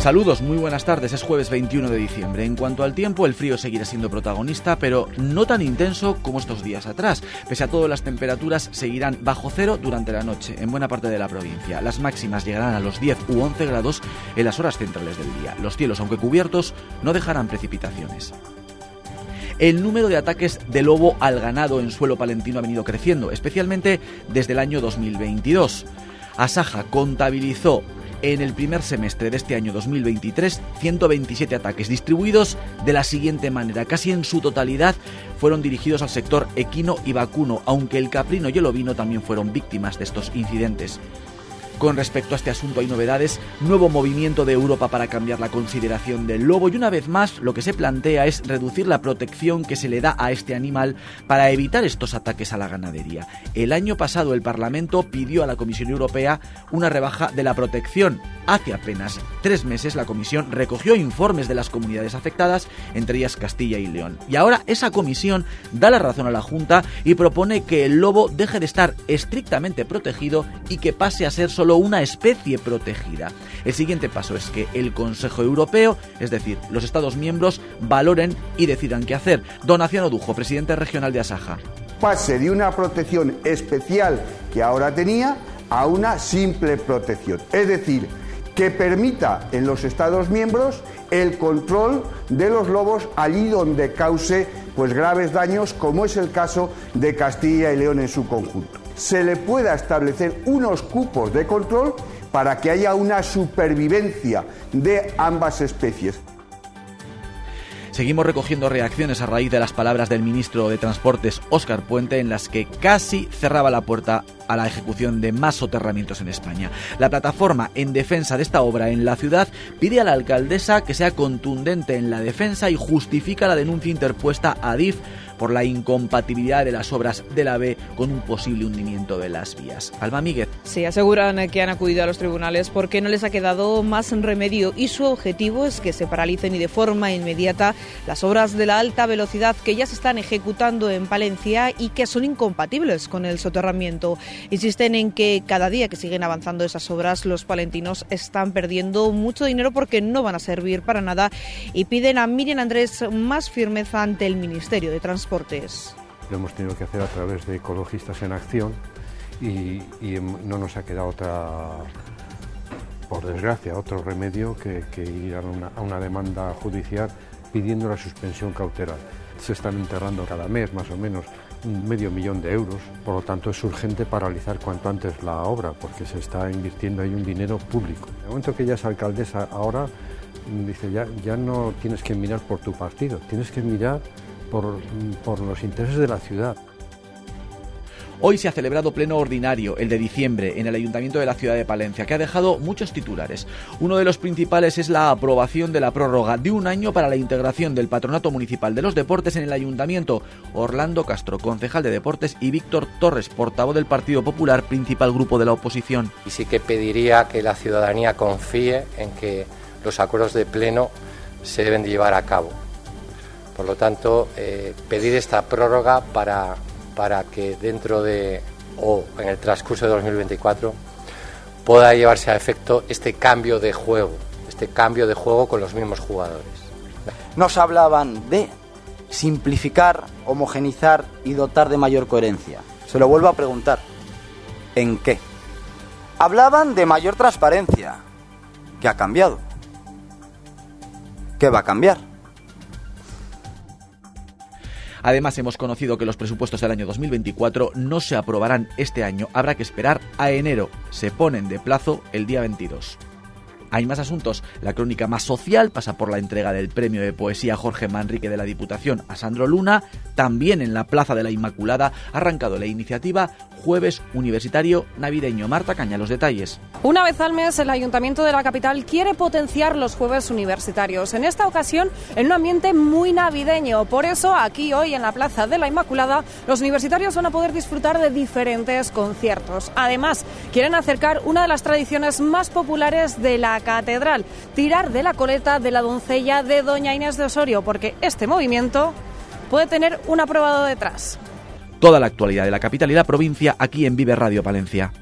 Saludos, muy buenas tardes. Es jueves 21 de diciembre. En cuanto al tiempo, el frío seguirá siendo protagonista, pero no tan intenso como estos días atrás. Pese a todo, las temperaturas seguirán bajo cero durante la noche en buena parte de la provincia. Las máximas llegarán a los 10 u 11 grados en las horas centrales del día. Los cielos, aunque cubiertos, no dejarán precipitaciones. El número de ataques de lobo al ganado en suelo palentino ha venido creciendo, especialmente desde el año 2022. Asaja contabilizó en el primer semestre de este año 2023 127 ataques distribuidos de la siguiente manera. Casi en su totalidad fueron dirigidos al sector equino y vacuno, aunque el caprino y el ovino también fueron víctimas de estos incidentes. Con respecto a este asunto hay novedades, nuevo movimiento de Europa para cambiar la consideración del lobo y una vez más lo que se plantea es reducir la protección que se le da a este animal para evitar estos ataques a la ganadería. El año pasado el Parlamento pidió a la Comisión Europea una rebaja de la protección. Hace apenas tres meses la Comisión recogió informes de las comunidades afectadas, entre ellas Castilla y León. Y ahora esa comisión da la razón a la Junta y propone que el lobo deje de estar estrictamente protegido y que pase a ser solo una especie protegida. El siguiente paso es que el Consejo Europeo, es decir, los Estados miembros, valoren y decidan qué hacer. Donación Odujo, presidente regional de Asaja. Pase de una protección especial que ahora tenía a una simple protección. Es decir, que permita en los Estados miembros el control de los lobos allí donde cause pues graves daños, como es el caso de Castilla y León en su conjunto se le pueda establecer unos cupos de control para que haya una supervivencia de ambas especies. Seguimos recogiendo reacciones a raíz de las palabras del ministro de Transportes, Óscar Puente, en las que casi cerraba la puerta a la ejecución de más soterramientos en España. La plataforma en defensa de esta obra en la ciudad pide a la alcaldesa que sea contundente en la defensa y justifica la denuncia interpuesta a DIF por la incompatibilidad de las obras de la B con un posible hundimiento de las vías. Alma Míguez. Sí, aseguran que han acudido a los tribunales porque no les ha quedado más remedio y su objetivo es que se paralicen y de forma inmediata las obras de la alta velocidad que ya se están ejecutando en Palencia y que son incompatibles con el soterramiento. Insisten en que cada día que siguen avanzando esas obras los palentinos están perdiendo mucho dinero porque no van a servir para nada y piden a Miriam Andrés más firmeza ante el Ministerio de Transporte lo hemos tenido que hacer a través de ecologistas en acción y, no nos ha quedado otra, por desgracia, otro remedio que, ir a una, demanda judicial pidiendo la suspensión cautelar. Se están enterrando cada mes más o menos medio millón de euros, por lo tanto es urgente paralizar cuanto antes la obra porque se está invirtiendo ahí un dinero público. En el momento que ella es alcaldesa ahora, dice ya, ya no tienes que mirar por tu partido, tienes que mirar por, los intereses de la ciudad. Hoy se ha celebrado pleno ordinario, el de diciembre, en el Ayuntamiento de la ciudad de Palencia, que ha dejado muchos titulares. Uno de los principales es la aprobación de la prórroga de un año para la integración del Patronato Municipal de los Deportes en el Ayuntamiento. Orlando Castro, concejal de Deportes, y Víctor Torres, portavoz del Partido Popular, principal grupo de la oposición. Y sí que pediría que la ciudadanía confíe en que los acuerdos de pleno se deben llevar a cabo por lo tanto, eh, pedir esta prórroga para, para que dentro de o en el transcurso de 2024 pueda llevarse a efecto este cambio de juego, este cambio de juego con los mismos jugadores. Nos hablaban de simplificar, homogenizar y dotar de mayor coherencia. Se lo vuelvo a preguntar. ¿En qué? Hablaban de mayor transparencia. ¿Qué ha cambiado? ¿Qué va a cambiar? Además, hemos conocido que los presupuestos del año 2024 no se aprobarán este año. Habrá que esperar a enero. Se ponen de plazo el día 22. Hay más asuntos. La crónica más social pasa por la entrega del premio de poesía Jorge Manrique de la Diputación a Sandro Luna. También en la Plaza de la Inmaculada ha arrancado la iniciativa Jueves Universitario Navideño. Marta Caña, los detalles. Una vez al mes, el Ayuntamiento de la capital quiere potenciar los jueves universitarios. En esta ocasión, en un ambiente muy navideño. Por eso, aquí hoy en la Plaza de la Inmaculada, los universitarios van a poder disfrutar de diferentes conciertos. Además, quieren acercar una de las tradiciones más populares de la catedral, tirar de la coleta de la doncella de Doña Inés de Osorio, porque este movimiento puede tener un aprobado detrás. Toda la actualidad de la capital y la provincia aquí en Vive Radio Palencia.